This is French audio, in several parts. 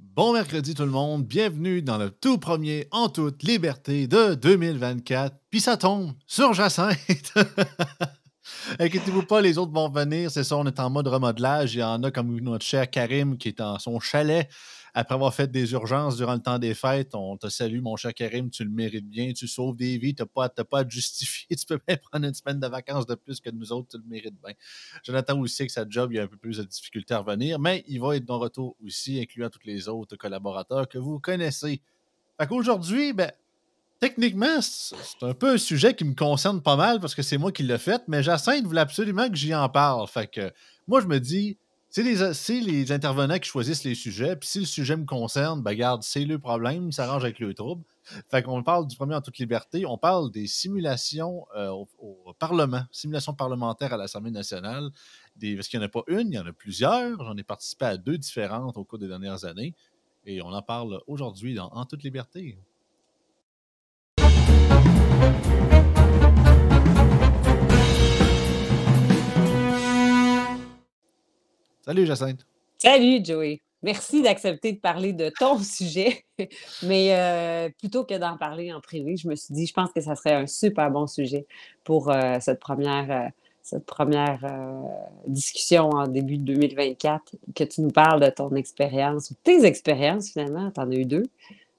Bon mercredi tout le monde, bienvenue dans le tout premier en toute liberté de 2024. Puis ça tombe sur Jacinthe. Inquiétez-vous pas, les autres vont venir. C'est ça, on est en mode remodelage. Il y en a comme notre cher Karim qui est dans son chalet après avoir fait des urgences durant le temps des fêtes, on te salue, mon cher Karim, tu le mérites bien, tu sauves des vies, tu n'as pas, pas, à te justifier, tu peux même prendre une semaine de vacances de plus que nous autres, tu le mérites bien. Jonathan aussi, que sa job, il a un peu plus de difficulté à revenir, mais il va être de retour aussi, incluant tous les autres collaborateurs que vous connaissez. Fait qu'aujourd'hui, ben, techniquement, c'est un peu un sujet qui me concerne pas mal parce que c'est moi qui l'ai fait, mais Jacinthe voulait absolument que j'y en parle. Fait que moi, je me dis, c'est les, intervenants qui choisissent les sujets. Puis si le sujet me concerne, ben garde, c'est le problème, il s'arrange avec le trouble. Fait qu'on parle du premier en toute liberté. On parle des simulations euh, au, Parlement, simulations parlementaires à l'Assemblée nationale. Des, parce qu'il n'y en a pas une, il y en a plusieurs. J'en ai participé à deux différentes au cours des dernières années. Et on en parle aujourd'hui dans En toute liberté. Salut Jacinthe. Salut Joey. Merci d'accepter de parler de ton sujet. Mais euh, plutôt que d'en parler en privé, je me suis dit, je pense que ça serait un super bon sujet pour euh, cette première, euh, cette première discussion en début de 2024, que tu nous parles de ton expérience ou tes expériences finalement, tu en as eu deux,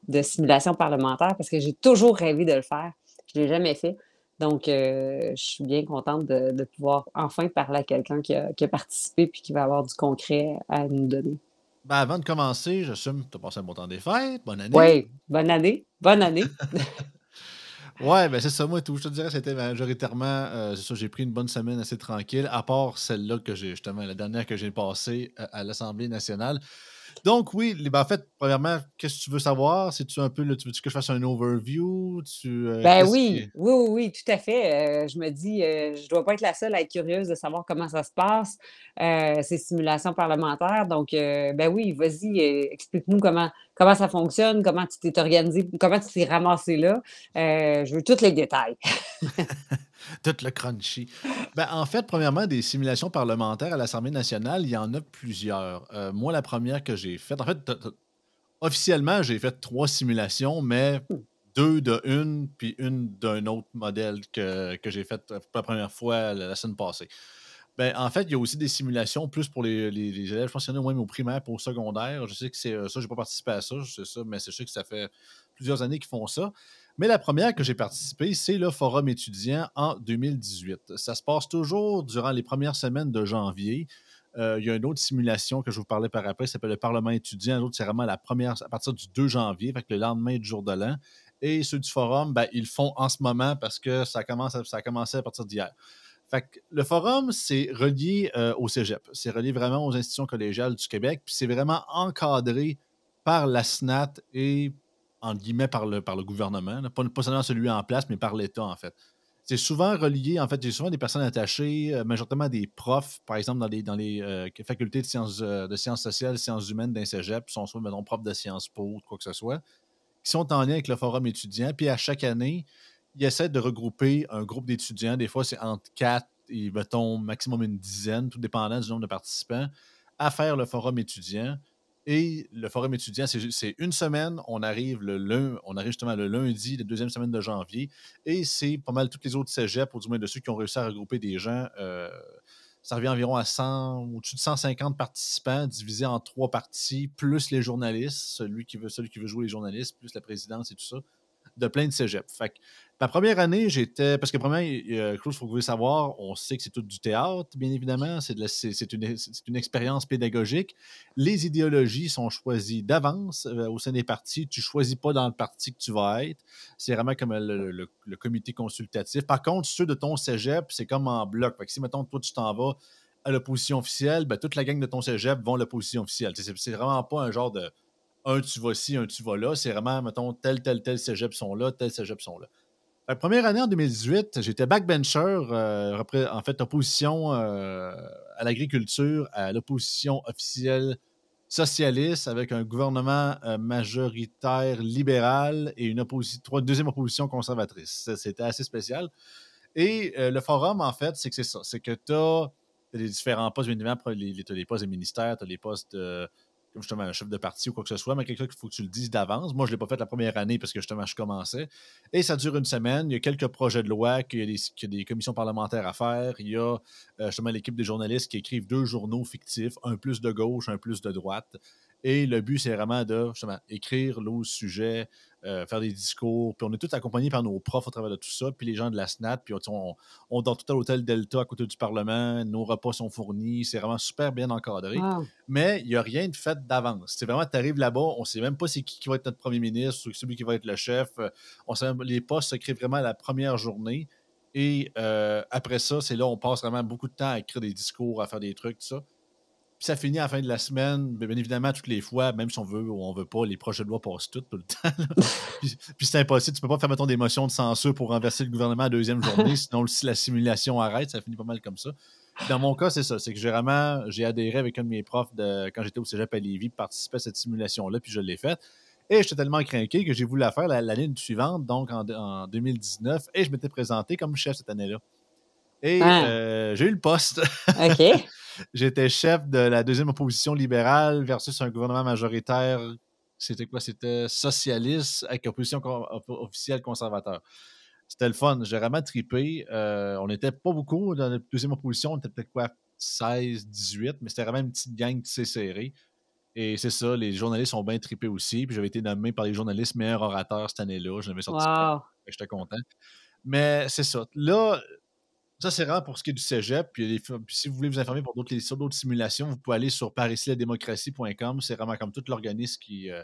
de simulation parlementaire, parce que j'ai toujours rêvé de le faire. Je ne l'ai jamais fait. Donc, euh, je suis bien contente de, pouvoir enfin parler à quelqu'un qui a, participé et qui va avoir du concret à nous donner. Ben avant de commencer, j'assume que tu as passé un bon temps des fêtes. Bonne année. Oui, bonne année. Bonne année. ouais, ben c'est ça, moi, tout. Je te dirais, c'était majoritairement, euh, c'est ça, j'ai pris une bonne semaine assez tranquille, à part celle-là que j'ai, justement, la dernière que j'ai passée euh, à l'Assemblée nationale. Donc, oui, ben, en fait, premièrement, qu'est-ce que tu veux savoir? C'est-tu un peu, tu veux que je fasse un overview? Tu, euh, ben oui, oui, oui, oui, tout à fait. Euh, je me dis, euh, je ne dois pas être la seule à être curieuse de savoir comment ça se passe, ces simulations parlementaires. Donc, ben oui, vas-y, explique-nous comment, comment ça fonctionne, comment tu t'es organisé, comment tu t'es ramassé là. je veux tous les détails. Tout le crunchy. Ben, en fait, premièrement, des simulations parlementaires à l'Assemblée nationale, il y en a plusieurs. Euh, moi, la première que j'ai faite, en fait, officiellement, j'ai fait trois simulations, mais deux de une, puis une d'un autre modèle que, j'ai fait pour la première fois la, semaine passée. Ben, en fait, il y a aussi des simulations plus pour les, élèves, je pense qu'il au primaire pour au secondaire. Je sais que c'est euh, ça, je n'ai pas participé à ça, je sais ça, mais c'est sûr que ça fait plusieurs années qu'ils font ça. Mais la première que j'ai participé, c'est le Forum étudiant en 2018. Ça se passe toujours durant les premières semaines de janvier. Euh, il y a une autre simulation que je vous parlais par après, ça s'appelle le Parlement étudiant. L'autre, c'est vraiment la première à partir du 2 janvier, le lendemain du jour de l'an. Et ceux du forum, ben, ils le font en ce moment parce que ça, commence ça a commencé à partir d'hier. Fait le forum, c'est relié euh, au cégep. C'est relié vraiment aux institutions collégiales du Québec. Puis c'est vraiment encadré par la SNAT et en guillemets, par le, par le gouvernement. Pas, pas, seulement celui en place, mais par l'État, en fait. C'est souvent relié, en fait, a souvent des personnes attachées, euh, majoritairement des profs, par exemple, dans les, dans les euh, facultés de sciences, euh, de sciences sociales, sciences humaines d'un cégep, sont soit, mettons, profs de sciences po quoi que ce soit, qui sont en lien avec le forum étudiant. Puis à chaque année, ils essaient de regrouper un groupe d'étudiants. Des fois, c'est entre quatre et, mettons, maximum une dizaine, tout dépendant du nombre de participants, à faire le forum étudiant. Et le forum étudiant, c'est une semaine. On arrive, le arrive justement le lundi, la deuxième semaine de janvier. Et c'est pas mal toutes les autres cégeps, ou du moins de ceux qui ont réussi à regrouper des gens. Euh, ça revient environ à 100, au-dessus de 150 participants divisés en trois parties, plus les journalistes, celui qui veut, celui qui veut jouer les journalistes, plus la présidence et tout ça, de plein de cégeps. Fait Ma première année, j'étais. Parce que, premièrement, il faut que vous voulez savoir, on sait que c'est tout du théâtre, bien évidemment. C'est une, une, expérience pédagogique. Les idéologies sont choisies d'avance euh, au sein des partis. Tu ne choisis pas dans le parti que tu vas être. C'est vraiment comme le, comité consultatif. Par contre, ceux de ton cégep, c'est comme en bloc. Fait que si, mettons, toi, tu t'en vas à l'opposition officielle, ben, toute la gang de ton cégep vont à l'opposition officielle. C'est vraiment pas un genre de un tu vas ci, un tu vas là. C'est vraiment, mettons, tel, tel, tel cégep sont là, tel cégep sont là. La première année en 2018, j'étais backbencher, euh, en fait, opposition euh, à l'agriculture, à l'opposition officielle socialiste avec un gouvernement euh, majoritaire libéral et une, deuxième opposition conservatrice. C'était assez spécial. Et le forum, en fait, c'est que c'est ça. C'est que tu as, des différents postes, bien évidemment, tu as les postes de ministère, tu as les postes de comme justement un chef de parti ou quoi que ce soit, mais quelqu'un qu'il faut que tu le dises d'avance. Moi, je ne l'ai pas fait la première année parce que justement, je commençais. Et ça dure une semaine. Il y a quelques projets de loi, qu'il y a des, qu'il y a des commissions parlementaires à faire. Il y a euh, justement l'équipe des journalistes qui écrivent deux journaux fictifs, un plus de gauche, un plus de droite. Et le but, c'est vraiment de justement, écrire le sujet, euh, faire des discours. Puis on est tous accompagnés par nos profs au travers de tout ça, puis les gens de la SNAT. Puis on, on dort tout à l'hôtel Delta à côté du Parlement. Nos repas sont fournis. C'est vraiment super bien encadré. Mais il n'y a rien de fait d'avance. C'est vraiment, tu arrives là-bas, on ne sait même pas c'est qui, qui va être notre premier ministre ou celui qui va être le chef. On sait, les postes se créent vraiment à la première journée. Et euh, après ça, c'est là on passe vraiment beaucoup de temps à écrire des discours, à faire des trucs, tout ça. Puis ça finit à la fin de la semaine. Bien, évidemment, toutes les fois, même si on veut ou on veut pas, les projets de loi passent tout, tout le temps. puis, c'est impossible. Tu peux pas faire, mettons, des motions de censure pour renverser le gouvernement à la deuxième journée. sinon, si la simulation arrête, ça finit pas mal comme ça. Dans mon cas, c'est ça. C'est que j'ai vraiment j'ai adhéré avec un de mes profs de, quand j'étais au cégep à Lévis, participer à cette simulation-là, puis je l'ai faite. Et j'étais tellement craqué que j'ai voulu la faire l'année suivante, donc en, 2019, et je m'étais présenté comme chef cette année-là. Et ah. euh, j'ai eu le poste. OK. J'étais chef de la deuxième opposition libérale versus un gouvernement majoritaire. C'était quoi? C'était socialiste avec opposition officielle conservateur. C'était le fun. J'ai vraiment tripé. Euh, on n'était pas beaucoup dans la deuxième opposition. On était peut-être quoi? 16, 18, mais c'était vraiment une petite gang tissée serrée. Et c'est ça, les journalistes ont bien trippé aussi. Puis j'avais été nommé par les journalistes meilleur orateur cette année-là. Je l'avais sorti. J'étais content. Mais c'est ça. Là, ça, c'est rare pour ce qui est du cégep. Puis, si vous voulez vous informer pour d'autres, sur d'autres simulations, vous pouvez aller sur démocratie.com. C'est vraiment comme tout l'organisme qui, euh,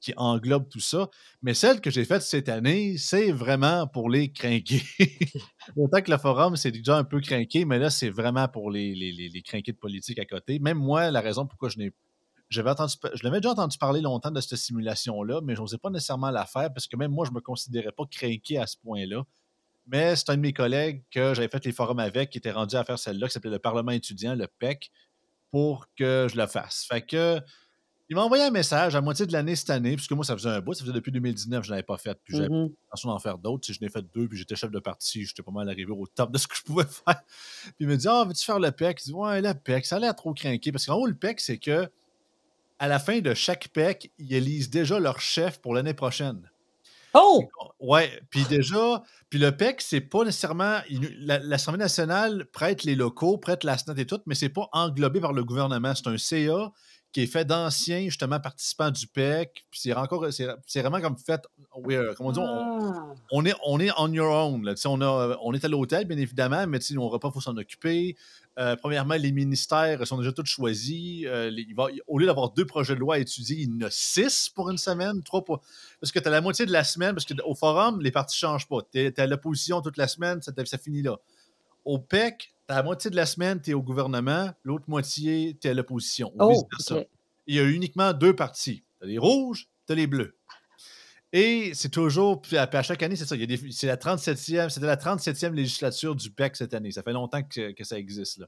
qui englobe tout ça. Mais celle que j'ai faite cette année, c'est vraiment pour les crinqués. Autant que le forum, c'est déjà un peu crinqué, mais là, c'est vraiment pour les, les, de politique à côté. Même moi, la raison pourquoi je n'ai j'avais je l'avais déjà entendu parler longtemps de cette simulation-là, mais je n'osais pas nécessairement la faire parce que même moi, je ne me considérais pas craqué à ce point-là. Mais c'est un de mes collègues que j'avais fait les forums avec qui était rendu à faire celle-là, qui s'appelait le Parlement étudiant, le PEC, pour que je le fasse. Fait que il m'a envoyé un message à moitié de l'année cette année, puisque moi, ça faisait un bout, ça faisait depuis 2019 je ne l'avais pas fait. Puis j'avais mmh l'intention d'en faire d'autres. Si je n'ai fait deux, puis j'étais chef de parti, j'étais pas mal arrivé au top de ce que je pouvais faire. Puis il me dit Ah, veux-tu faire le PEC Il dit Ouais, le PEC, ça a l'air trop craqué. Parce qu'en haut, le PEC, c'est que à la fin de chaque PEC, ils élisent déjà leur chef pour l'année prochaine. Oh! Ouais, puis déjà, puis le PEC, c'est pas nécessairement. L'Assemblée nationale prête les locaux, prête la SNAT et tout, mais c'est pas englobé par le gouvernement. C'est un CA qui est fait d'anciens, justement, participants du PEC. Puis c'est encore, c'est vraiment comme fait, euh, comment dire, ah. on, est, on est on your own. Là. On, a, on est à l'hôtel, bien évidemment, mais nos repas, il faut s'en occuper. Euh, premièrement, les ministères sont déjà tous choisis. Euh, au lieu d'avoir deux projets de loi à étudier, il y en a six pour une semaine, trois pour. Parce que tu as la moitié de la semaine, parce qu'au forum, les partis ne changent pas. Tu es, à l'opposition toute la semaine, ça, ça finit là. Au PEC, la moitié de la semaine, tu es au gouvernement, l'autre moitié, tu es à l'opposition. Oh, Il y a uniquement deux partis. Tu as les rouges, tu as les bleus. Et c'est toujours, puis à, chaque année, c'est ça. C'est la 37e, c'était la 37e législature du PEC cette année. Ça fait longtemps que, ça existe. Là.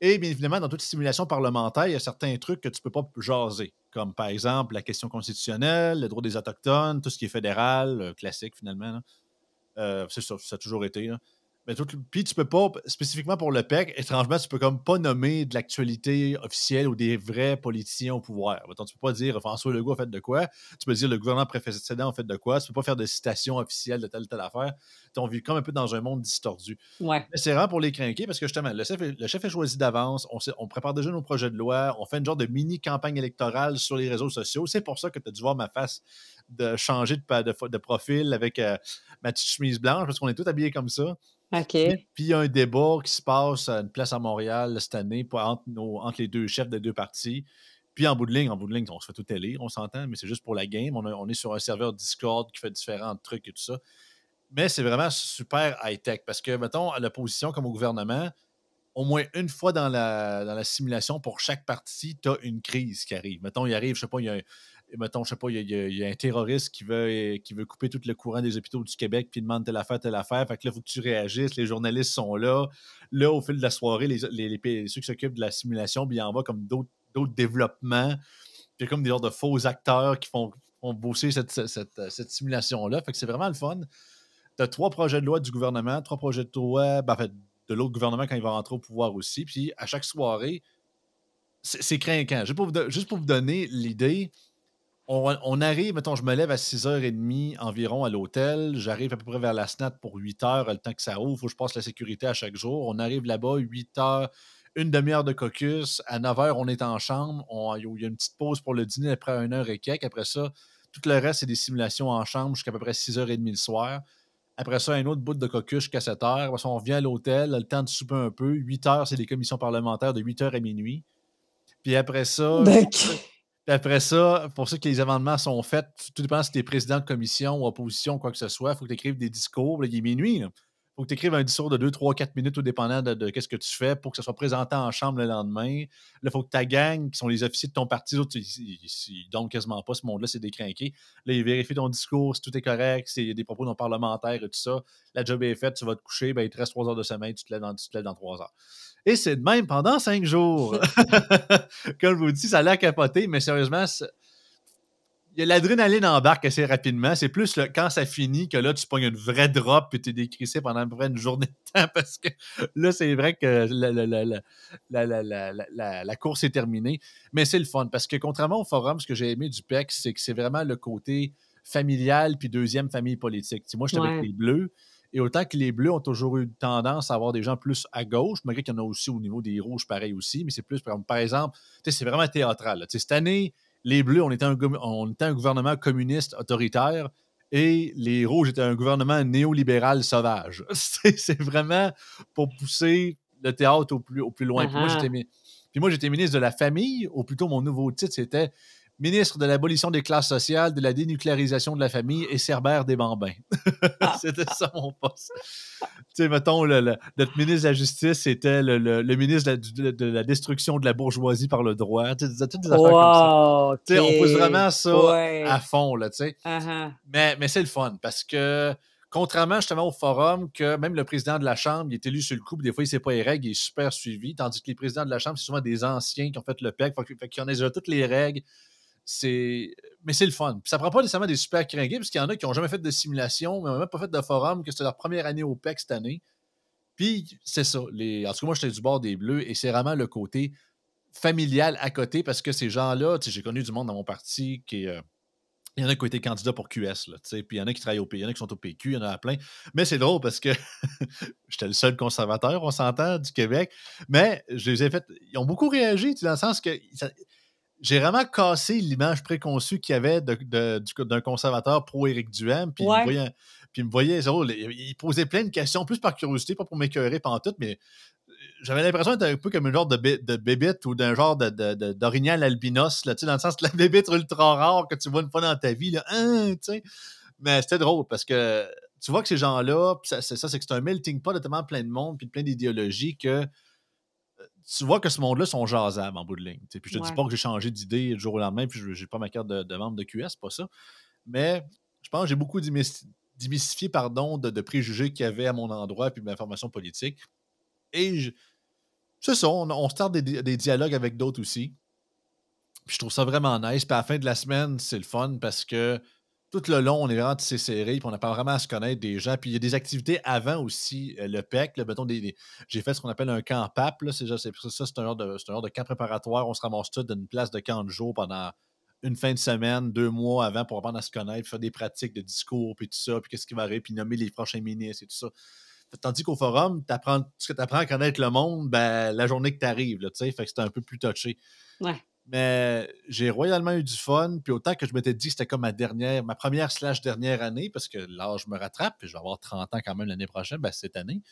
Et bien évidemment, dans toute simulation parlementaire, il y a certains trucs que tu ne peux pas jaser, comme par exemple la question constitutionnelle, le droit des Autochtones, tout ce qui est fédéral, euh, classique finalement. Euh, c'est ça, ça a toujours été. Mais tout, puis tu peux pas, spécifiquement pour le PEC, étrangement, tu peux comme pas nommer de l'actualité officielle ou des vrais politiciens au pouvoir. Mettons, tu peux pas dire François Legault a fait de quoi. Tu peux dire le gouvernement précédent a fait de quoi. Tu peux pas faire de citation officielle de telle ou telle affaire. On vit comme un peu dans un monde distordu. Ouais. Mais c'est rare pour les craquer parce que justement, le chef est, le chef est choisi d'avance. On, on, prépare déjà nos projets de loi. On fait une genre de mini campagne électorale sur les réseaux sociaux. C'est pour ça que tu as dû voir ma face de changer de, de, de profil avec euh, ma petite chemise blanche parce qu'on est tous habillés comme ça. OK. Puis il y a un débat qui se passe à une place à Montréal cette année entre, les deux chefs des deux partis. Puis en bout de ligne, en bout de ligne, on se fait tout élire, on s'entend, mais c'est juste pour la game. On, est sur un serveur Discord qui fait différents trucs et tout ça. Mais c'est vraiment super high-tech parce que, mettons, à l'opposition comme au gouvernement, au moins une fois dans la, dans la simulation, pour chaque parti, tu as une crise qui arrive. Mettons, il arrive, je sais pas, il y a un, mettons, je sais pas, il y, a, un terroriste qui veut, qui veut couper tout le courant des hôpitaux du Québec, puis demande telle affaire, telle affaire. Fait que là, il faut que tu réagisses. Les journalistes sont là. Là, au fil de la soirée, les, les, ceux qui s'occupent de la simulation, puis il en va comme d'autres développements. Puis comme des genres de faux acteurs qui font, font bosser cette, cette, simulation-là. Fait que c'est vraiment le fun. Tu trois projets de loi du gouvernement, trois projets de loi, ben, en fait, de l'autre gouvernement quand il va rentrer au pouvoir aussi. Puis à chaque soirée, c'est craquant. Juste pour vous donner l'idée, on, arrive, mettons, je me lève à 6h30 environ à l'hôtel. J'arrive à peu près vers la SNAT pour 8h, le temps que ça ouvre. Il faut que je passe la sécurité à chaque jour. On arrive là-bas, 8h, une demi-heure de caucus. À 9h, on est en chambre. il y a une petite pause pour le dîner après 1 heure et quelques. Après ça, tout le reste, c'est des simulations en chambre jusqu'à peu près 6h30 le soir. Après ça, un autre bout de caucus jusqu'à 7 h. Après ça, on revient à l'hôtel, le temps de souper un peu. 8 h, c'est des commissions parlementaires de 8 h à minuit. Puis après ça, après ça, pour ça que les amendements sont faits, tout dépend si tu es président de commission ou opposition, quoi que ce soit, il faut que tu écrives des discours. il est minuit. Faut que tu écrives un discours de 2, 3, 4 minutes, tout dépendant de, de ce que tu fais, pour que ça soit présenté en chambre le lendemain. Là, il faut que ta gang, qui sont les officiers de ton parti, autres, ils, ne donnent quasiment pas ce monde-là, c'est décrinqué. Là, ils vérifient ton discours, si tout est correct, s'il y a des propos non parlementaires et tout ça. La job est faite, tu vas te coucher, ben, il te reste 3 heures de sommeil, tu te lèves dans, tu te lèves dans 3 heures. Et c'est de même pendant cinq jours. Comme je vous dis, ça a l'air capoté, mais sérieusement, y a l'adrénaline embarque assez rapidement. C'est plus quand ça finit que là, tu pognes une vraie drop et tu es décrissé pendant une journée de temps parce que là, c'est vrai que la, course est terminée. Mais c'est le fun parce que contrairement au forum, ce que j'ai aimé du PEC, c'est que c'est vraiment le côté familial puis deuxième famille politique. moi, je suis avec les Bleus. Et autant que les Bleus ont toujours eu tendance à avoir des gens plus à gauche, malgré qu'il y en a aussi au niveau des Rouges, pareil aussi, mais c'est plus, par exemple, c'est vraiment théâtral. Cette année, les Bleus, on était, un, on était un gouvernement communiste autoritaire et les Rouges étaient un gouvernement néolibéral sauvage. c'est vraiment pour pousser le théâtre au plus, au plus loin. Puis moi, j'étais ministre de la famille, ou plutôt mon nouveau titre, c'était ministre de l'abolition des classes sociales, de la dénucléarisation de la famille et Cerbère des bambins. c'était ça mon poste. tu sais, mettons, le, notre ministre de la Justice, c'était le, le, ministre de la, destruction de la bourgeoisie par le droit. Tu sais, toutes des affaires comme ça. Tu sais, on pousse vraiment ça à fond, là, tu sais. Uh-huh. Mais, mais c'est le fun parce que contrairement justement au forum, que même le président de la Chambre, il est élu sur le coup, des fois, il ne sait pas les règles, il est super suivi, tandis que les présidents de la Chambre, c'est souvent des anciens qui ont fait le PEC, fait, qu'ils connaissent déjà toutes les règles, c'est. Mais c'est le fun. ça prend pas nécessairement des super cringués, parce qu'il y en a qui n'ont jamais fait de simulation, mais même pas fait de forum, que c'était leur première année au PEC cette année. Puis c'est ça. Les... En tout cas, moi, j'étais du bord des Bleus et c'est vraiment le côté familial à côté parce que ces gens-là, j'ai connu du monde dans mon parti qui euh, Il y en a qui ont été candidats pour QS, là, puis il y en a qui travaillent au PQ, il y en a qui sont au PQ, il y en a plein. Mais c'est drôle parce que j'étais le seul conservateur, on s'entend, du Québec. Mais je les ai fait. Ils ont beaucoup réagi, dans le sens que j'ai vraiment cassé l'image préconçue qu'il y avait d'un conservateur pro-Éric Duhem. Puis il me voyait, il, posait plein de questions, plus par curiosité, pas pour m'écœurer pendant tout, mais euh, j'avais l'impression d'être un peu comme un genre de, de bébite ou d'un genre d'orignal albinos, là, dans le sens de la bébite ultra rare que tu vois une fois dans ta vie. Là, hein, mais c'était drôle parce que tu vois que ces gens-là, c'est ça, c'est que c'est un melting pot de tellement plein de monde puis plein d'idéologies que tu vois que ce monde-là sont jasables en bout de ligne. Puis je te dis pas que j'ai changé d'idée du jour au lendemain, puis je n'ai pas ma carte de, membre de QS, pas ça. Mais je pense que j'ai beaucoup démystifié pardon, de, préjugés qu'il y avait à mon endroit puis de ma formation politique. Et c'est ça, on, on start des, des dialogues avec d'autres aussi. Puis je trouve ça vraiment nice. Puis à la fin de la semaine, c'est le fun parce que tout le long, on est vraiment tissé serré, puis on pas vraiment à se connaître des gens. Puis il y a des activités avant aussi, euh, le PEC. le des, j'ai fait ce qu'on appelle un camp PAP. C'est, ça, c'est un, genre de, de camp préparatoire. On se ramasse tout d'une place de camp de jour pendant une fin de semaine, deux mois avant pour apprendre à se connaître, faire des pratiques de discours, puis tout ça, puis qu'est-ce qui va arriver, puis nommer les prochains ministres et tout ça. Tandis qu'au forum, apprends, ce que tu apprends à connaître le monde, ben, la journée que tu arrives, fait que c'est un peu plus touché. Ouais. Mais j'ai royalement eu du fun. Puis autant que je m'étais dit que c'était comme ma dernière, ma première slash dernière année, parce que l'âge me rattrape, puis je vais avoir 30 ans quand même l'année prochaine, ben cette année.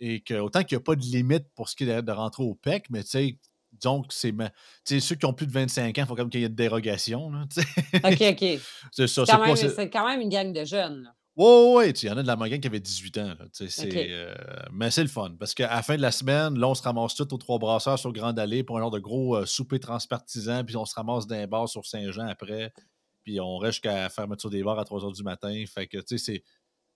Et que autant qu'il n'y a pas de limite pour ce qui est de rentrer au PEC, mais tu sais, donc c'est ceux qui ont plus de 25 ans, il faut comme qu'il y ait une dérogation. Là, OK, OK. C'est quand, même une gang de jeunes. Là. Oui, ouais, il y en a de la moyenne qui avait 18 ans. Euh, mais c'est le fun parce qu'à la fin de la semaine, là, on se ramasse tout aux trois brasseurs sur Grande Allée pour un genre de gros euh, souper transpartisan, puis on se ramasse d'un bar sur Saint-Jean après, puis on reste jusqu'à la fermeture des bars à 3 h du matin. Fait que, tu sais,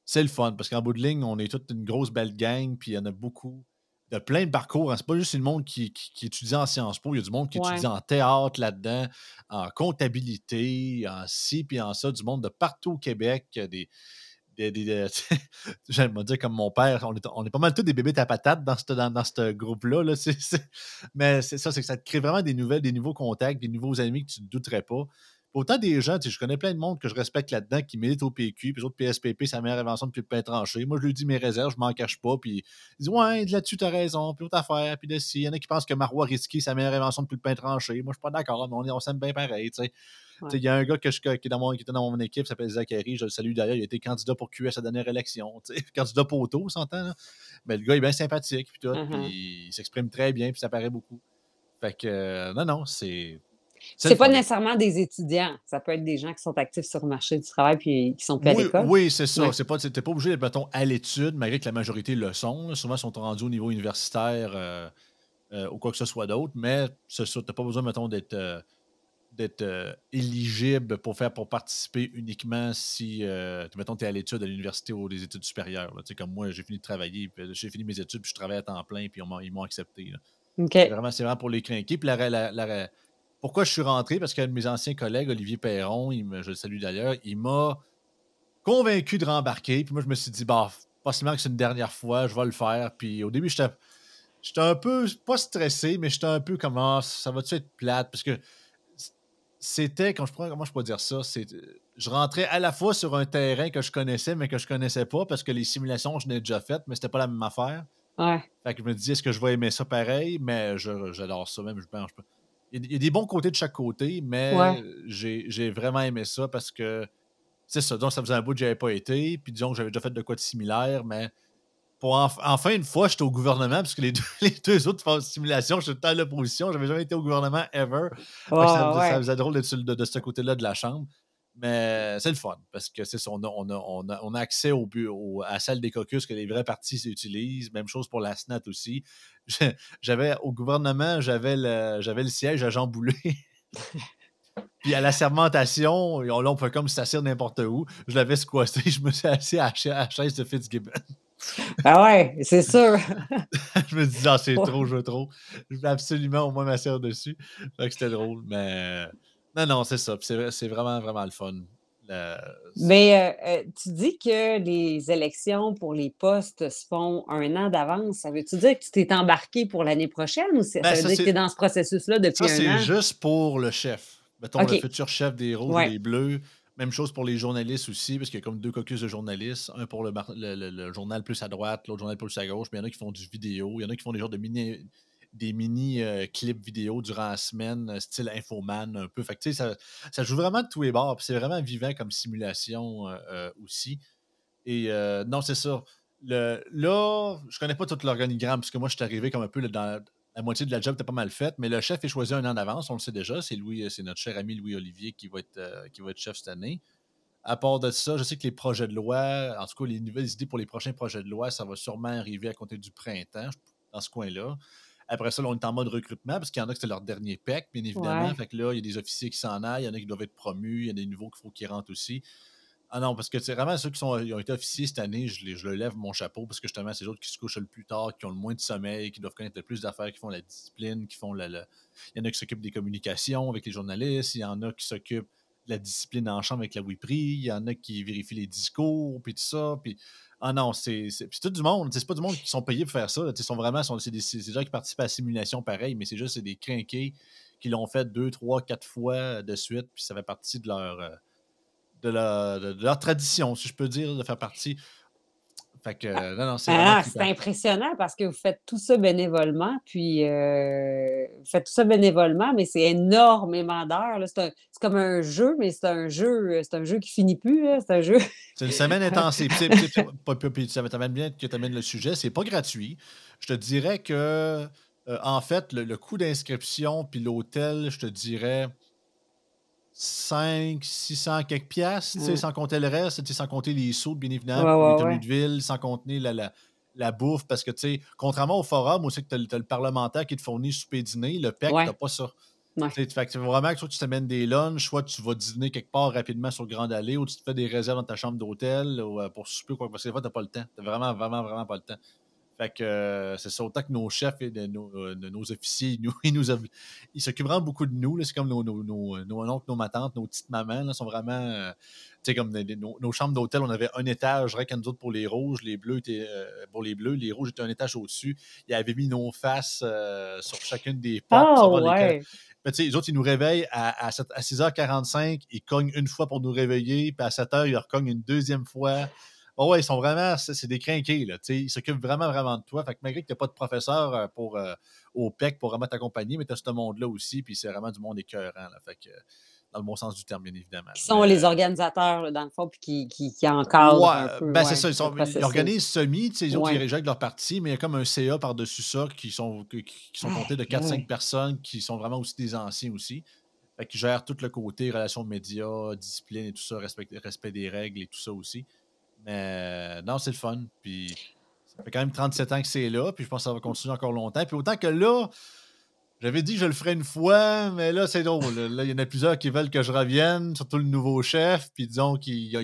c'est le fun parce qu'en bout de ligne, on est toute une grosse belle gang, puis il y en a beaucoup. Il y a plein de parcours. Hein. C'est pas juste le monde qui, qui, étudie en Sciences Po, il y a du monde qui étudie en théâtre là-dedans, en comptabilité, en ci, puis en ça, du monde de partout au Québec. Des, j'aime dire comme mon père, on est, pas mal tous des bébés à patate dans ce dans, dans groupe-là. Là, mais c'est ça, c'est que ça te crée vraiment des nouvelles, des nouveaux contacts, des nouveaux amis que tu ne douterais pas. Autant des gens, je connais plein de monde que je respecte là-dedans qui militent au PQ, puis autres PSPP, la meilleure invention depuis le pain tranché. Moi, je lui dis mes réserves, je m'en cache pas, puis ils disent Ouais, là-dessus, t'as raison, puis autre affaire, puis de ci. Il y en a qui pensent que Marois Risky, la meilleure invention depuis le pain tranché. Moi, je suis pas d'accord, mais on, s'aime bien pareil, tu sais. Il y a un gars que je, qui, est dans mon, qui était dans mon équipe, s'appelle Zachary, je le salue d'ailleurs, il a été candidat pour QS à sa dernière élection, candidat pour auto, on s'entend, Mais le gars est bien sympathique, puis tout, uh-huh. il s'exprime très bien, puis ça paraît beaucoup. Fait que, euh, non, non, c'est c'est pas nécessairement des étudiants. Ça peut être des gens qui sont actifs sur le marché du travail puis qui sont plus oui, à l'école. Oui, c'est ça. Tu n'es pas obligé d'être, mettons, à l'étude, malgré que la majorité le sont. Souvent, ils sont rendus au niveau universitaire euh, euh, ou quoi que ce soit d'autre. Mais c'est ça. Tu n'as pas besoin, mettons, d'être. Euh, d'être éligible pour faire pour participer uniquement si mettons tu es à l'étude à l'université ou des études supérieures sais comme moi j'ai fini de travailler j'ai fini mes études puis je travaille à temps plein puis ils m'ont accepté c'est vraiment, vraiment pour les craquer puis la, la, pourquoi je suis rentré? Parce qu'un de mes anciens collègues, Olivier Perron, il me, je le salue d'ailleurs, il m'a convaincu de rembarquer. Puis moi, je me suis dit, bah, possiblement que c'est une dernière fois, je vais le faire. Puis au début, j'étais, j'étais un peu, pas stressé, mais j'étais un peu comme, ah, ça va-tu être plate? Parce que c'était, quand je pourrais, comment je peux dire ça? C'est, je rentrais à la fois sur un terrain que je connaissais, mais que je connaissais pas parce que les simulations, je l'ai déjà faites, mais c'était pas la même affaire. Ouais. Fait que je me disais, est-ce que je vais aimer ça pareil? Mais j'adore ça même. Je pense, il y, a des bons côtés de chaque côté, mais j'ai vraiment aimé ça parce que c'est ça. Donc, ça faisait un bout que j'avais pas été. Puis disons que j'avais déjà fait de quoi de similaire, mais pour enfin une fois, j'étais au gouvernement, parce que les deux, les deux autres simulations, j'étais à l'opposition. J'avais jamais été au gouvernement ever. ça, ça, faisait drôle d'être de, de, ce côté-là de la Chambre. Mais c'est le fun parce que c'est on a, on, a, on, a, accès au, au, à la salle des caucus que les vrais partis utilisent. Même chose pour la SNAT aussi. J'avais au gouvernement, j'avais le, j'avais le siège à Jean Boulet. Puis à la sermentation, là, on peut comme s'asseoir n'importe où. Je l'avais squatté, je me suis assis à la chaise de Fitzgibbon. Ah ouais, c'est sûr. je me disais, ah, c'est trop, je veux trop. Je voulais absolument au moins m'asseoir dessus. Fait que c'était drôle, mais non, non, c'est ça. C'est vraiment, vraiment le fun. Mais euh, euh, tu dis que les élections pour les postes se font un an d'avance. Ça veut-tu dire que tu t'es embarqué pour l'année prochaine ou ça, ben, veut dire que tu es dans ce processus-là depuis un an? Ça, c'est juste pour le chef. Mettons le futur chef des rouges et des bleus. Même chose pour les journalistes aussi, parce qu'il y a comme deux caucus de journalistes. Un pour le, le journal plus à droite, l'autre journal plus à gauche. Mais il y en a qui font du vidéo. Il y en a qui font des genres de mini des mini euh, clips vidéo durant la semaine, euh, style Infoman un peu. Fait que, ça, ça joue vraiment de tous les bords. C'est vraiment vivant comme simulation euh, aussi. Et non, c'est ça. Le, là, je connais pas tout l'organigramme, parce que moi, je suis arrivé comme un peu dans la moitié de la job était pas mal faite, mais le chef est choisi un an d'avance, on le sait déjà. C'est Louis, c'est notre cher ami Louis-Olivier qui va être qui va être chef cette année. À part de ça, je sais que les projets de loi, en tout cas les nouvelles idées pour les prochains projets de loi, ça va sûrement arriver à compter du printemps, dans ce coin-là. Après ça, on est en mode recrutement parce qu'il y en a qui c'est leur dernier PEC, bien évidemment. Fait que là, il y a des officiers qui s'en aillent, il y en a qui doivent être promus, il y en a des nouveaux qu'il faut qu'ils rentrent aussi. Ah non, parce que c'est vraiment ceux qui, sont, ont été officiers cette année, je, les, je le lève mon chapeau parce que justement, c'est les autres qui se couchent le plus tard, qui ont le moins de sommeil, qui doivent connaître le plus d'affaires, qui font la discipline, qui font la. Il y en a qui s'occupent des communications avec les journalistes, il y en a qui s'occupent de la discipline en chambre avec la WIPRI, il y en a qui vérifient les discours, puis tout ça. Puis ah non, c'est tout du monde. C'est pas du monde qui sont payés pour faire ça. Vraiment, c'est des, gens qui participent à la simulation pareil, mais c'est juste des crinqués qui l'ont fait deux, trois, quatre fois de suite, puis ça fait partie de leur, euh, de leur, de leur tradition, si je peux dire, de faire partie. Fait que, ah, non, non, c'est ah, impressionnant parce que vous faites tout ça bénévolement, puis euh, vous faites tout ça bénévolement, mais c'est énormément d'heures. C'est comme un jeu, mais c'est un jeu, c'est un jeu qui finit plus. C'est un jeu. C'est une semaine intensive. ça t'amène bien que tu amènes le sujet. C'est pas gratuit. Je te dirais que, euh, en fait, le, le coût d'inscription puis l'hôtel, je te dirais 5, 600 quelques piastres, sans compter le reste, sans compter les sous, bien évidemment, les tenues de ville, sans compter la, la, bouffe, parce que, tu sais, contrairement au forum où c'est que tu as, le parlementaire qui te fournit souper dîner, le PEC, tu pas ça. Fait que vraiment que soit tu t'amènes des lunchs, soit tu vas dîner quelque part rapidement sur le Grand Allée, ou tu te fais des réserves dans ta chambre d'hôtel ou, euh, pour souper, quoi, parce que des fois, tu n'as pas le temps. Tu vraiment, vraiment, vraiment pas le temps. Fait que euh, c'est ça, autant que nos chefs et de nos, euh, de nos officiers, nous, ils nous vraiment beaucoup de nous. C'est comme nos, nos, nos, nos oncles, nos matantes, nos petites mamans, là, sont vraiment. euh, tu sais, comme des- nos, nos chambres d'hôtel, on avait un étage, rien qu'à nous autres pour les rouges, les bleus étaient euh, pour les bleus, les rouges étaient un étage au-dessus. Ils avaient mis nos faces euh, sur chacune des portes. Ah lesquelles- ouais. mais tu sais, les autres, ils nous réveillent à, à 6h45, ils cognent une fois pour nous réveiller, puis à 7h, ils recognent une deuxième fois. Oh ouais, ils sont vraiment, c'est c'est des crinqués, là, ils s'occupent vraiment, vraiment de toi. Fait que malgré que tu n'as pas de professeur euh, pour, euh, au PEC pour vraiment t'accompagner, mais tu as ce monde-là aussi, puis c'est vraiment du monde écœurant, là, fait que, dans le bon sens du terme, bien évidemment. Qui sont Mais, les euh, organisateurs, là, dans le fond, puis qui, qui, qui encadrent un Ouais, peu. ben ouais, c'est ça, ils, sont- ils organisent semi, tu sais, les autres, Ouais. ils rejectent leur parti, mais il y a comme un CA par-dessus ça qui sont, qui, qui sont comptés de Aïe, 4-5 aïe. personnes qui sont vraiment aussi des anciens aussi. Fait qu'ils gèrent tout le côté relations médias, discipline et tout ça, respect, respect des règles et tout ça aussi. Mais euh, non, c'est le fun. Puis ça fait quand même 37 ans que c'est là, puis je pense que ça va continuer encore longtemps. Puis autant que là, j'avais dit que je le ferais une fois, mais là, c'est drôle. Là, il y en a plusieurs qui veulent que je revienne, surtout le nouveau chef. Puis disons qu'ils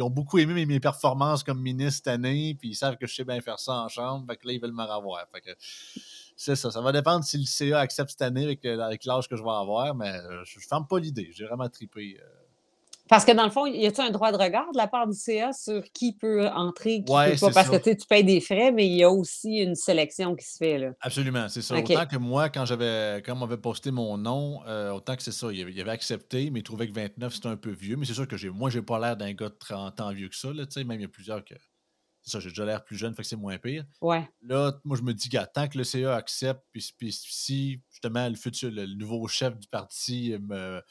ont, beaucoup aimé mes, performances comme ministre cette année, puis ils savent que je sais bien faire ça en chambre. Là, ils veulent me revoir. Que c'est ça. Ça va dépendre si le CA accepte cette année avec, avec l'âge que je vais avoir, mais euh, je ne ferme pas l'idée. J'ai vraiment trippé. euh. Parce que dans le fond, y a-t-il un droit de regard de la part du CA sur qui peut entrer, qui Ouais, peut pas? Parce ça. que tu sais, tu payes des frais, mais il y a aussi une sélection qui se fait. Là. Absolument, c'est ça. Autant que moi, quand j'avais quand on m'avait posté mon nom, euh, autant que c'est ça, il avait, il avait accepté, mais il trouvait que 29, c'était un peu vieux. Mais c'est sûr que j'ai moi, j'ai pas l'air d'un gars de 30 ans vieux que ça. Là, tu sais, même il y a plusieurs que. Ça, j'ai déjà l'air plus jeune, fait que c'est moins pire. Ouais. Là, moi, je me dis, gars, tant que le CA accepte, puis, puis si justement le futur, le, nouveau chef du parti me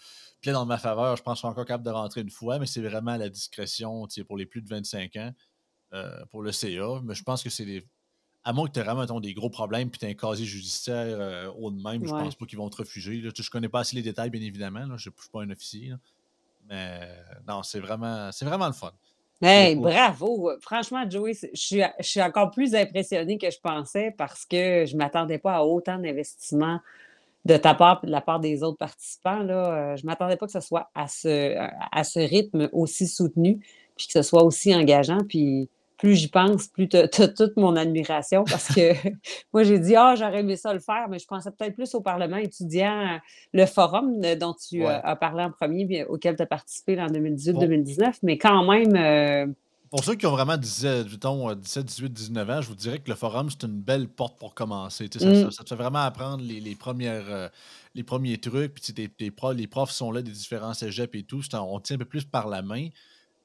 plaît dans ma faveur, je pense que je suis encore capable de rentrer une fois, mais c'est vraiment à la discrétion pour les plus de 25 ans euh, pour le CA. Mais je pense que c'est des. À moins que tu aies vraiment des gros problèmes puis tu un casier judiciaire euh, haut de même, je Ouais. pense pas qu'ils vont te refuser. Là. Je connais pas assez les détails, bien évidemment. là. Je ne suis pas un officier. là. Mais non, c'est vraiment, c'est vraiment le fun. Hey, bravo! Franchement, Joey, je suis, je suis encore plus impressionnée que je pensais parce que je ne m'attendais pas à autant d'investissement de ta part et de la part des autres participants. Là. Euh, Je ne m'attendais pas que ce soit à ce, à ce rythme aussi soutenu, puis que ce soit aussi engageant. Puis plus j'y pense, plus tu as, toute mon admiration parce que moi, j'ai dit, ah, j'aurais aimé ça le faire, mais je pensais peut-être plus au Parlement étudiant, euh, le forum euh, dont tu Ouais. euh, as parlé en premier, auquel tu as participé en Bon. 2018-2019, mais quand même, euh, Pour ceux qui ont vraiment 17, mettons, euh, 17, 18, 19 ans, je vous dirais que le forum, c'est une belle porte pour commencer. Tu sais, Ça, Mm. ça- ça te fait vraiment apprendre les, les premières, euh, les premiers trucs. Puis tes profs- les profs sont là des différents cégeps et tout. On tient un peu plus par la main.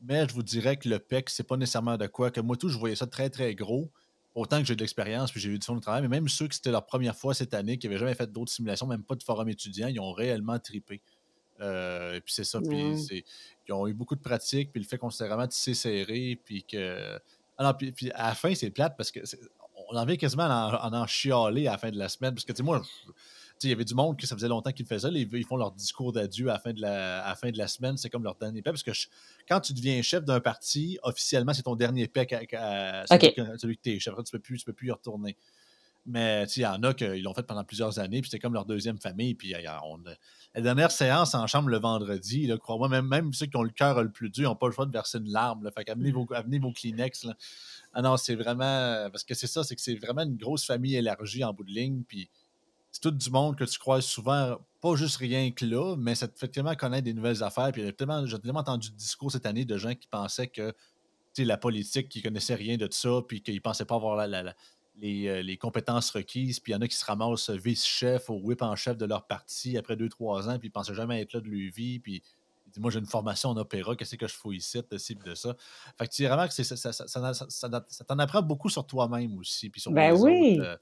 Mais je vous dirais que le PEC, c'est pas nécessairement de quoi. Que moi, tout, je voyais ça très, très gros. Autant que j'ai de l'expérience, puis j'ai eu du fond de travail. Mais même ceux qui c'était leur première fois cette année, qui n'avaient jamais fait d'autres simulations, même pas de forum étudiant, ils ont réellement trippé. Euh, et puis c'est ça. Puis ils ont eu beaucoup de pratique. Puis le fait qu'on s'est vraiment tissé serré. Puis que. Ah non, puis, puis à la fin, c'est plate parce que on en vient quasiment à en, à en chialer à la fin de la semaine. Parce que, tu sais, moi, je- il y avait du monde que ça faisait longtemps qu'ils le faisaient. là, ils, ils font leur discours d'adieu à, la fin de la- à la fin de la semaine. C'est comme leur dernier paix. Parce que je- quand tu deviens chef d'un parti, officiellement, c'est ton dernier celui, OK. que, celui que tu es chef. Après, Tu ne peux, plus- tu peux plus y retourner. Mais il y en a qui l'ont fait pendant plusieurs années, puis c'était comme leur deuxième famille. Puis a- on a- la dernière séance en chambre le vendredi, crois-moi, même, même ceux qui ont le cœur le plus dur n'ont pas le choix de verser une larme. Là, fait qu'amenez vos, amenez vos Kleenex. Là. Ah non, c'est vraiment. Parce que c'est ça, c'est que c'est vraiment une grosse famille élargie en bout de ligne. Puis tout du monde que tu croises souvent, pas juste rien que là, mais ça te fait tellement connaître des nouvelles affaires. Puis tellement- j'ai tellement entendu de discours cette année de gens qui pensaient que la politique, qui connaissaient rien de ça, puis qu'ils pensaient pas avoir la- la- la- les, euh, les compétences requises. Puis il y en a qui se ramassent vice-chef ou whip en chef de leur parti après deux, trois ans, puis ils pensaient jamais être là de leur vie. Puis ils disent, moi, j'ai une formation en opéra, qu'est-ce que je fous ici, de ci, de ça. Fait que tu sais vraiment que ça, ça, ça, ça- ça- ça- ça t'en apprend beaucoup sur toi-même aussi, puis sur Ben les oui. autres. euh,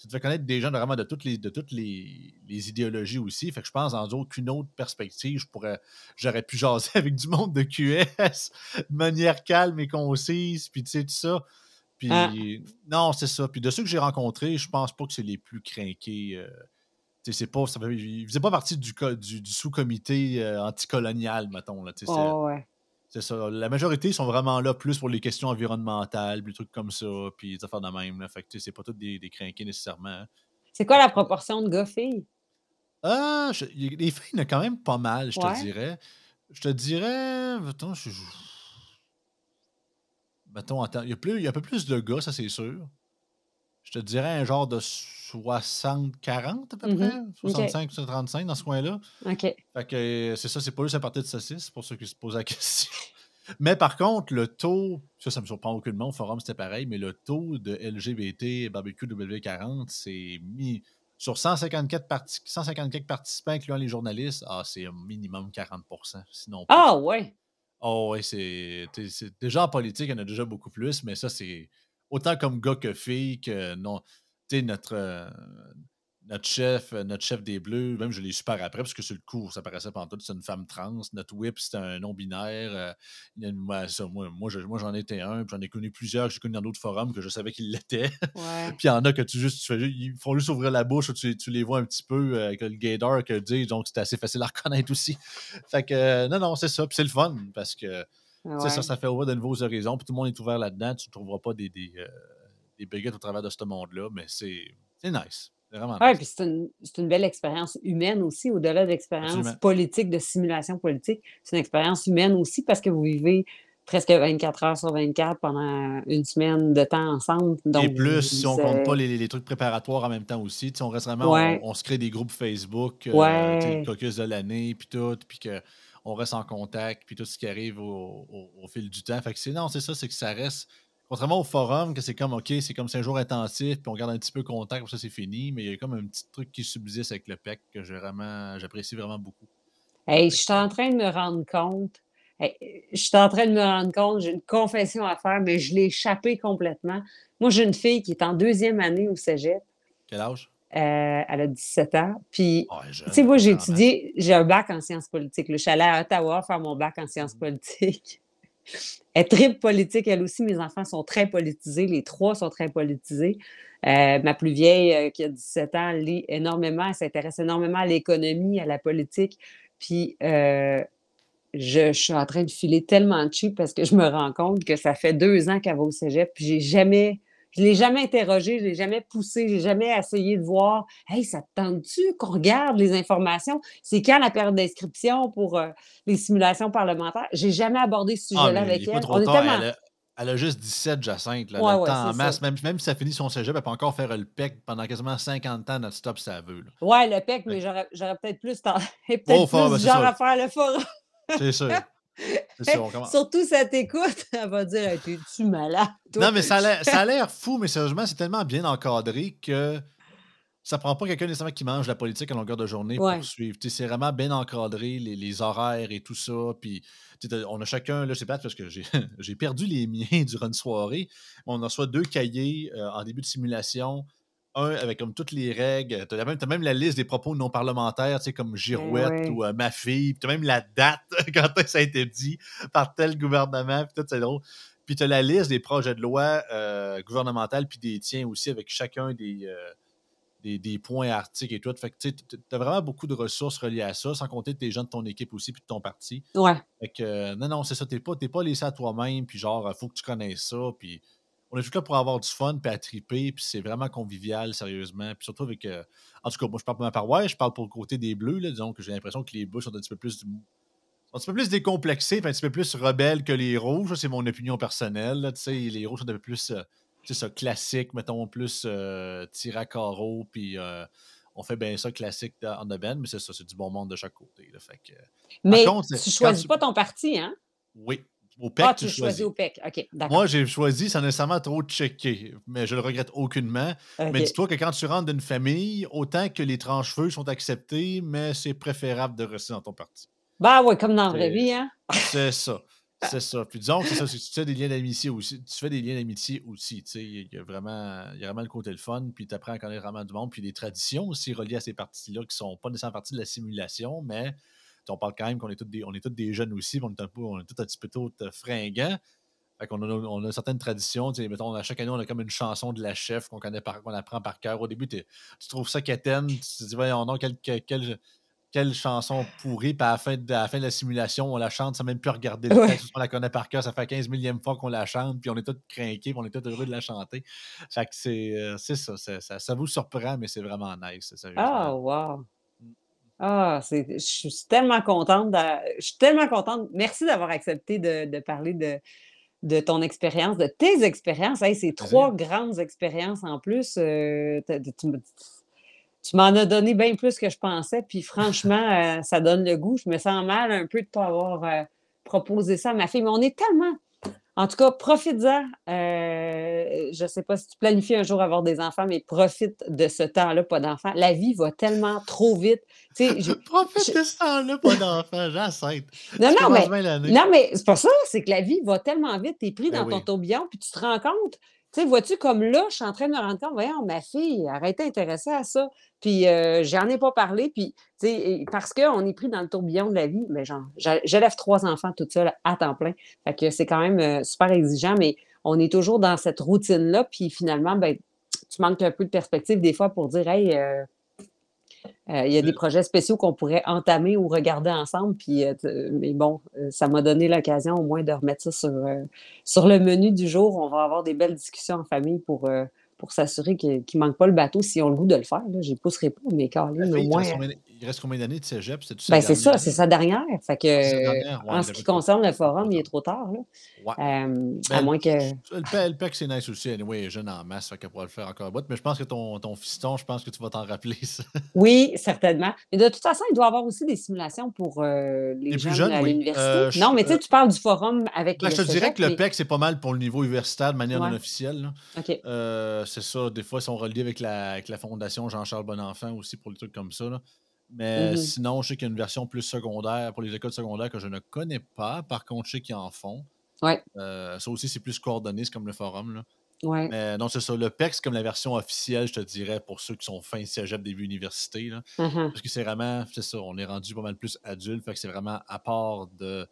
tu te fais connaître des gens vraiment de toutes les, de toutes les, les idéologies aussi. Fait que je pense, dans aucune autre perspective, je pourrais, j'aurais pu jaser avec du monde de QS de manière calme et concise, puis tu sais, tout ça. Puis, Ah. non, c'est ça. Puis de ceux que j'ai rencontrés, je pense pas que c'est les plus crinqués. euh, tu sais, c'est pas, ça faisaient pas partie du, du, du sous-comité euh, anticolonial, mettons. Là, oh, ouais. C'est ça. La majorité sont vraiment là plus pour les questions environnementales, des trucs comme ça, puis des affaires de même. Là. Fait que c'est pas tous des, des crinqués nécessairement. C'est quoi la proportion de gars-filles? Ah, je- les filles, il y en a quand même pas mal, je te dirais. Je te dirais. Attends, je. je- Mettons, attends, il y, a plus, il y a un peu plus de gars, ça c'est sûr. Je te dirais un genre de 60-40 à peu Mmh près, mh. OK. 65 sur 35 dans ce coin-là. OK. Fait que, c'est ça, c'est pas juste un party de saucisses pour ceux qui se posent la question. Mais par contre, le taux, ça, ça me surprend aucunement, au forum c'était pareil, mais le taux de LGBT barbecue W40, c'est mis sur 154 parti 150 quelques participants, incluant les journalistes, ah, c'est un minimum 40 sinon. Ah ouais! Oh ouais, c'est déjà en politique, il y en a déjà beaucoup plus, mais ça, c'est autant comme gars que fille que non. Tu sais, notre, heu, notre chef, heu, notre chef des Bleus, même je l'ai su par après parce que sur le coup, ça paraissait pas en tout, c'est une femme trans. Notre whip, c'était un non-binaire, ouais, ça, moi moi, je moi, j'en étais un, puis j'en ai connu plusieurs que j'ai connus dans d'autres forums que je savais qu'ils l'étaient. Ouais. Puis il y en a que tu juste tu fais ils font juste ouvrir la bouche, tu tu les vois un petit peu, heu, que le gaydar que disent, donc c'est assez facile à reconnaître aussi. Fait que, euh, non, non, c'est ça, puis c'est le fun parce que, tu sais, ça, Ouais. ça fait ouvrir de nouveaux horizons, puis tout le monde est ouvert là-dedans. Tu ne trouveras pas des des, au travers de ce monde-là, mais c'est nice. Vraiment nice. puis c'est une une belle expérience humaine aussi, au-delà de l'expérience politique, de simulation politique. C'est une expérience humaine aussi parce que vous vivez presque 24 heures sur 24 pendant une semaine de temps ensemble. Et plus, si on vous, compte pas les les trucs préparatoires en même temps aussi. On reste vraiment on Ouais. on se crée des groupes Facebook, le Ouais. caucus de l'année, puis tout, puis qu'on reste en contact, puis tout ce qui arrive au au au fil du temps. Fait que c'est non, c'est ça, c'est que ça reste contrairement au forum que c'est comme OK, c'est comme 5 jours intensifs, puis on garde un petit peu contact, puis ça, c'est fini, mais il y a comme un petit truc qui subsiste avec le PEC que j'ai vraiment j'apprécie vraiment beaucoup. Hey, je suis en train de me rendre compte hey, je suis en train de me rendre compte, j'ai une confession à faire, mais je l'ai échappé complètement. Moi, j'ai une fille qui est en deuxième année au cégep. Quel âge? Heu, elle a 17 ans. Puis, tu sais, moi, j'ai étudié j'ai un bac en sciences politiques, là. Je suis allée à Ottawa faire mon bac en sciences Mmh politiques. Elle tripe politique, elle aussi. Mes enfants sont très politisés. Les 3 sont très politisés. Heu, ma plus vieille, heu, qui a 17 ans, lit énormément. Elle s'intéresse énormément à l'économie, à la politique. Puis, heu, je suis en train de filer tellement cheap parce que je me rends compte que ça fait 2 ans qu'elle va au cégep, puis j'ai jamais je l'ai jamais interrogée, je l'ai jamais poussée, j'ai jamais essayé de voir: «Hey, ça te tente-tu qu'on regarde les informations? C'est quand la période d'inscription pour, heu, les simulations parlementaires?» J'ai jamais abordé ce Ah, sujet-là avec elle. trop On est tard. tellement Elle a elle a juste 17, Jacinthe, là. Ouais, le ouais, temps en masse. Même même si ça finit son cégep, elle peut encore faire le PEC pendant quasiment 50 ans non-stop si elle veut, là. Ouais, le PEC, mais j'aurais peut-être plus elle est Oh, fort, plus ben, genre à faire le forum. C'est sûr. Sûr, Surtout elle t'écoute, elle va dire: «Hey, tu es-tu malade, toi?» Non, mais ça a l'air ça fou, mais sérieusement, c'est tellement bien encadré que ça prend pas quelqu'un nécessairement qui mange la politique à longueur de journée pour suivre. C'est vraiment bien encadré, les les horaires et tout ça. Puis, on a chacun, là, c'est plate parce que j'ai perdu les miens durant une soirée. On reçoit 2 cahiers, heu, en début de simulation. Un avec comme toutes les règles. Tu as même tu as même la liste des propos non parlementaires, tu sais, comme Eh girouette ou, heu, ma fille. Tu as même la date quand ça a été dit par tel gouvernement, puis tout, c'est drôle. Puis tu as la liste des projets de loi, heu, gouvernementales, puis des tiens aussi avec chacun des, heu, des des points, articles et tout. Fait que, tu as vraiment beaucoup de ressources reliées à ça, sans compter tes gens de ton équipe aussi, puis de ton parti. Ouais. Fait que, euh, non, non, c'est ça, tu es pas es pas laissé à toi-même, puis genre, faut que tu connaisses ça, puis on est tous là pour avoir du fun, puis à triper, puis c'est vraiment convivial, sérieusement. Puis surtout avec, heu en tout cas, moi, je parle pour ma paroisse, je parle pour le côté des Bleus, là, disons que j'ai l'impression que les Bleus sont un petit peu plus un petit peu plus décomplexés, un petit peu plus rebelles que les Rouges. C'est mon opinion personnelle, là, tu sais. Les Rouges sont un peu plus, sais ça, classique, mettons, plus, heu, tir à carreau, puis, heu, on fait bien ça classique en aubaine, mais c'est ça, c'est du bon monde de chaque côté, là. Fait que par Mais contre, tu choisis tu pas ton parti, hein? oui, au Ah, PEC, tu tu le choisis choisis. au PEC. OK, d'accord. Moi, j'ai choisi sans nécessairement trop checker, mais je le regrette aucunement. Mais dis-toi que quand tu rentres d'une famille, autant que les tranches-feux sont acceptés, mais c'est préférable de rester dans ton parti. Ben ouais, comme dans la vraie vie, hein? c'est ça, c'est ça. Puis disons que c'est ça, c'est que tu fais des liens d'amitié aussi tu fais des liens d'amitié aussi, tu sais, il y a il y a vraiment il y a vraiment le côté le fun, puis tu apprends à connaître vraiment du monde, puis des traditions aussi reliées à ces parties-là qui sont pas nécessairement partie de la simulation, mais on parle quand même qu'on est tous des on est tous des jeunes aussi, on est un peu on est tous un petit peu tous fringants. Fait qu'on a on a certaines traditions, mettons, à chaque année, on a comme une chanson de la chef qu'on connaît par qu'on apprend par cœur. Au début, tu trouves ça quétaine, tu te dis: «Voyons donc, quelle quelle quelle quelle chanson pourrie», puis à la fin de à la fin de la simulation, on la chante sans même plus regarder le Ouais. texte, on la connaît par cœur, ça fait 15 millième fois qu'on la chante, puis on est tous crinqués, puis on est tous heureux de la chanter. Fait que c'est, heu, c'est ça, ça ça ça vous surprend, mais c'est vraiment nice. Ah, wow! Ah, c'est je suis tellement contente je suis tellement contente. Merci d'avoir accepté de de parler de de ton expérience, de tes expériences. Hey, c'est trois grandes expériences en plus. Euh, tu m'en as donné bien plus que je pensais. Puis franchement, euh, ça donne le goût. Je me sens mal un peu de ne pas avoir euh, proposé ça à ma fille. Mais on est tellement en tout cas, profite-en. Euh, je ne sais pas si tu planifies un jour avoir des enfants, mais profite de ce temps-là, pas d'enfants. La vie va tellement trop vite. Je, profite de ce temps-là, pas d'enfants, j'essaie. Non, non, mais, non, mais c'est pas ça. C'est que la vie va tellement vite. Tu es pris ben dans ton tourbillon, puis tu te rends compte tu sais, vois-tu, comme là, je suis en train de me rendre compte, voyons, ma fille, arrête d'intéressée à ça. Puis, euh, j'en ai pas parlé, puis, tu sais, parce qu'on est pris dans le tourbillon de la vie, mais genre, j'élève trois enfants toute seule à temps plein. Fait que c'est quand même euh, super exigeant, mais on est toujours dans cette routine-là, puis finalement, ben, tu manques un peu de perspective des fois pour dire, hey, euh, euh, il y a des projets spéciaux qu'on pourrait entamer ou regarder ensemble. Puis, euh, mais bon, euh, ça m'a donné l'occasion au moins de remettre ça sur, sur le menu du jour. On va avoir des belles discussions en famille pour, pour s'assurer qu'il ne manque pas le bateau si on le goût de le faire. Je ne pousserai pas, mais Caroline, au moins. Il reste combien d'années de cégep? Ben, c'est ça, c'est sa dernière. Fait que, en ce qui concerne le forum, il est trop tard. Là. Ouais. Euh, à ben, moins que. Le PEC, c'est nice aussi. Anyway, jeune en masse, fait qu'elle pourra le faire encore un bout. Mais je pense que ton, ton fiston, je pense que tu vas t'en rappeler ça. Oui, certainement. Mais de toute façon, il doit y avoir aussi des simulations pour euh, les, jeunes, à l'université. Euh, non, mais tu sais, tu parles du forum avec ben, Je te dirais que le PEC, c'est pas mal pour le niveau universitaire de manière non officielle. C'est ça. Des fois, ils sont reliés avec la, avec la fondation Jean-Charles Bonenfant aussi pour les trucs comme ça. Là. Mais mmh sinon, je sais qu'il y a une version plus secondaire pour les écoles secondaires que je ne connais pas. Par contre, je sais qu'ils en font. Ouais. Euh, ça aussi, c'est plus coordonné, c'est comme le forum. Là. Ouais. Mais non, c'est ça. Le PEC, c'est comme la version officielle, je te dirais, pour ceux qui sont fins cégep, début université. Là. Mmh Parce que c'est vraiment, c'est ça, on est rendu pas mal plus adulte. Fait que c'est vraiment à part de,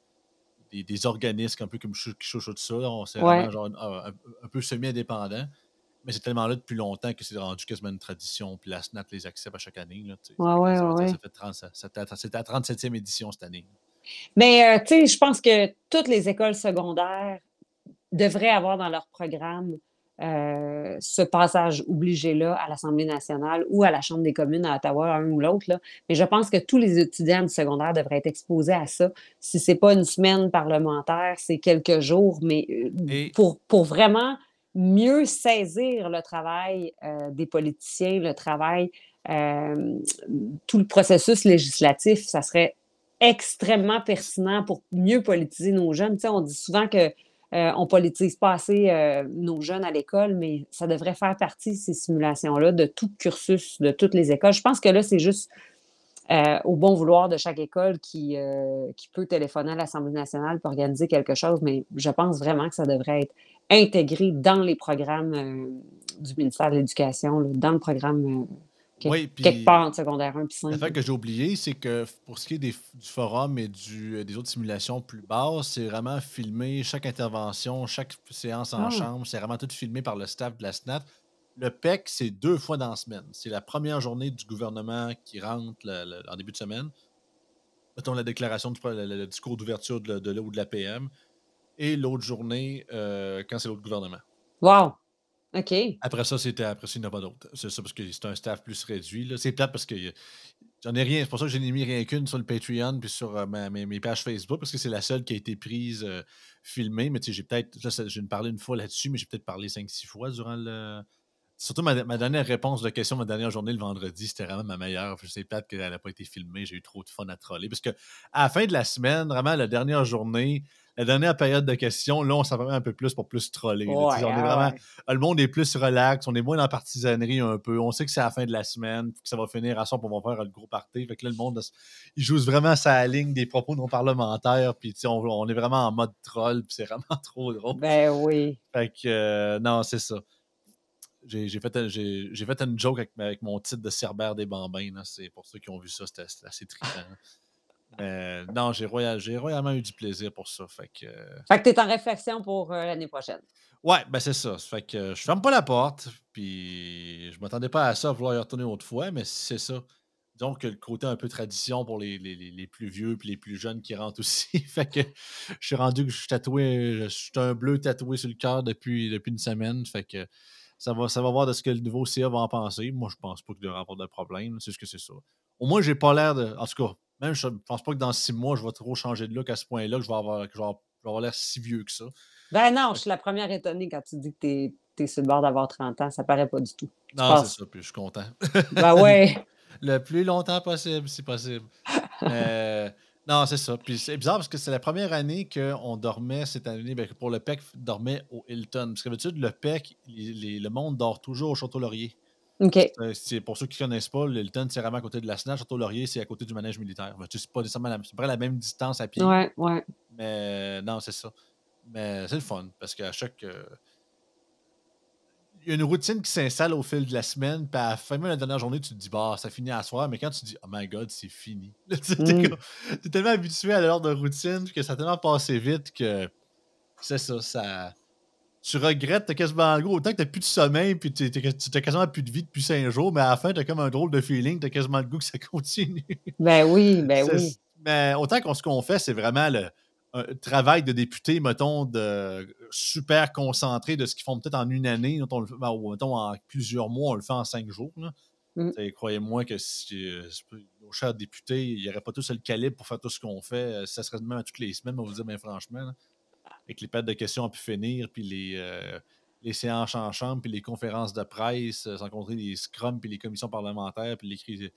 des, organismes un peu comme Chouchou ça. C'est vraiment genre un, un peu semi-indépendant. Mais c'est tellement là depuis longtemps que c'est rendu quasiment une tradition. Puis la SNAT les accepte à chaque année. Là, ouais, ouais, ça, ouais. C'était la 37e édition cette année. Mais euh, tu sais, je pense que toutes les écoles secondaires devraient avoir dans leur programme euh, ce passage obligé-là à l'Assemblée nationale ou à la Chambre des communes à Ottawa, un ou l'autre. Mais je pense que tous les étudiants du secondaire devraient être exposés à ça. Si ce n'est pas une semaine parlementaire, c'est quelques jours, mais euh, pour, pour vraiment mieux saisir le travail euh, des politiciens, le travail, euh, tout le processus législatif, ça serait extrêmement pertinent pour mieux politiser nos jeunes. On dit souvent que euh, on politise pas assez nos jeunes à l'école, mais ça devrait faire partie, ces simulations-là, de tout cursus, de toutes les écoles. Je pense que là, c'est juste au bon vouloir de chaque école qui, qui peut téléphoner à l'Assemblée nationale pour organiser quelque chose, mais je pense vraiment que ça devrait être intégré dans les programmes euh, du ministère de l'Éducation, dans le programme euh, quelque part en secondaire 1 puis 5. fait que j'ai oublié, c'est que pour ce qui est des, du forum et du, euh, des autres simulations plus basses, c'est vraiment filmé, chaque intervention, chaque séance en ah. chambre, c'est vraiment tout filmé par le staff de la SNAT. Le PEC, c'est deux fois dans la semaine. C'est la première journée du gouvernement qui rentre en début de semaine. Mettons la déclaration, du, le, discours d'ouverture de, de, ou de la PM et l'autre journée euh, quand c'est l'autre gouvernement. Wow! OK. Après ça, c'était après ça, il n'y en a pas d'autre. C'est ça parce que c'est un staff plus réduit. C'est peut-être parce que j'en ai rien. C'est pour ça que je n'ai mis rien qu'une sur le Patreon puis sur euh, mes, pages Facebook parce que c'est la seule qui a été prise, euh, filmée. Mais tu sais, j'ai peut-être. J'ai parlé une fois là-dessus, mais j'ai peut-être parlé 5-6 fois durant le. Surtout ma, dernière réponse de question, ma dernière journée le vendredi, c'était vraiment ma meilleure. Je sais peut-être qu'elle n'a pas été filmée. J'ai eu trop de fun à troller. Parce que à la fin de la semaine, vraiment, la dernière journée, la dernière période de questions, là, on s'en va un peu plus pour plus troller. on est vraiment, Le monde est plus relax, on est moins dans la partisanerie un peu. On sait que c'est la fin de la semaine, que ça va finir à son pour faire le gros party. Fait que là, le monde, il joue vraiment sa ligne des propos non parlementaires. Puis, on, on est vraiment en mode troll, puis c'est vraiment trop drôle. Ben oui. Fait que, euh, non, c'est ça. J'ai fait, j'ai fait une joke avec, mon titre de Cerbère des Bambins. C'est pour ceux qui ont vu ça, c'était assez trippant. Mais non, j'ai royalement eu du plaisir pour ça. Fait que, fait que tu es en réflexion pour euh, l'année prochaine. Ouais, ben c'est ça. Fait que je ferme pas la porte. Puis je m'attendais pas à ça, à vouloir y retourner autre fois, mais c'est ça. Donc, le côté un peu tradition pour les, les, plus vieux puis les plus jeunes qui rentrent aussi. fait que je suis rendu que je suis tatoué, je suis un bleu tatoué sur le cœur depuis, depuis une semaine. Fait que ça va, ça va voir de ce que le nouveau CA va en penser. Moi, je pense pas qu'il devrait avoir de problème. C'est ce que c'est ça. Au moins, j'ai pas l'air de. En tout cas, même je pense pas que dans six mois, je vais trop changer de look à ce point-là, que je vais avoir, vais avoir l'air si vieux que ça. Ben non, je suis la première étonnée quand tu dis que tu es, sur le bord d'avoir 30 ans. Ça paraît pas du tout. Non, c'est ça, puis je suis content. Ben ouais. le plus longtemps possible, si possible. non, c'est ça. Puis c'est bizarre parce que c'est la première année qu'on dormait cette année. Ben, pour le PEC, dormait au Hilton. Parce qu'habitude, le PEC, le monde dort toujours au Château-Laurier. OK. Euh, c'est pour ceux qui ne connaissent pas, le Hilton, c'est vraiment à côté de la SNAP. Château-Laurier, c'est à côté du manège militaire. C'est pas nécessairement la, près la même distance à pied. Ouais, ouais. Mais non, c'est ça. Mais c'est le fun parce qu'à chaque. Euh, y a une routine qui s'installe au fil de la semaine, puis à la fin de la dernière journée, tu te dis, bah, ça finit à soir, mais quand tu dis, oh my god, c'est fini. tu es, mm. tellement habitué à l'heure de routine que ça a tellement passé vite que c'est ça, ça. Tu regrettes, t'as quasiment le gros, autant que t'as plus de sommeil, puis t'as quasiment plus de vie depuis cinq jours, mais à la fin, t'as comme un drôle de feeling, t'as quasiment le goût que ça continue. Ben oui, ben oui. Mais autant qu'on ce qu'on fait, c'est vraiment le un travail de député, mettons, de super concentré de ce qu'ils font peut-être en une année, mettons, mettons, en plusieurs mois, on le fait en cinq jours. Mm. Croyez-moi que si euh, nos chers députés, il n'y aurait pas tous le calibre pour faire tout ce qu'on fait, euh, ça serait même toutes les semaines, on vous dire, mais franchement, avec les pattes de questions à pu finir, puis les, euh, les séances en chambre, puis les conférences de presse, sans compter les scrums, puis les commissions parlementaires, puis les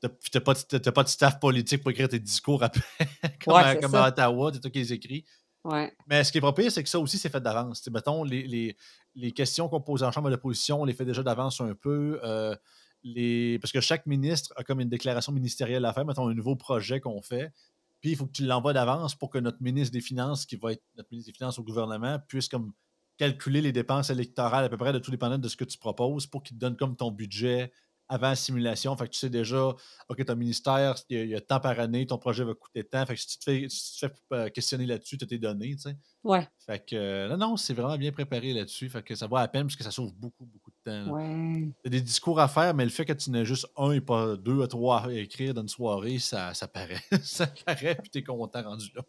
T'as pas, pas de staff politique pour écrire tes discours après, comme, à, comme à, Ottawa, c'est toi qui les écris. Ouais. Mais ce qui est pas pire, c'est que ça aussi, c'est fait d'avance. Mettons, les, les, les, questions qu'on pose en chambre d'opposition, on les fait déjà d'avance un peu. Euh, les... Parce que chaque ministre a comme une déclaration ministérielle à faire, mettons, un nouveau projet qu'on fait. Puis il faut que tu l'envoies d'avance pour que notre ministre des Finances, qui va être notre ministre des Finances au gouvernement, puisse comme calculer les dépenses électorales à peu près de tout dépendant de ce que tu proposes pour qu'il te donne comme ton budget avant la simulation. Fait que tu sais déjà, OK, ton ministère, il y, a, tant par année, ton projet va coûter tant. Fait que si tu te fais, fais euh, questionner là-dessus, tu tes données, tu sais. Ouais. Fait que, euh, non, non, c'est vraiment bien préparé là-dessus. Fait que ça va à peine parce que ça sauve beaucoup, beaucoup de temps. Ouais. T'as des discours à faire, mais le fait que tu n'aies juste un et pas deux à trois à écrire dans une soirée, ça, ça paraît. ça paraît, puis t'es content rendu là.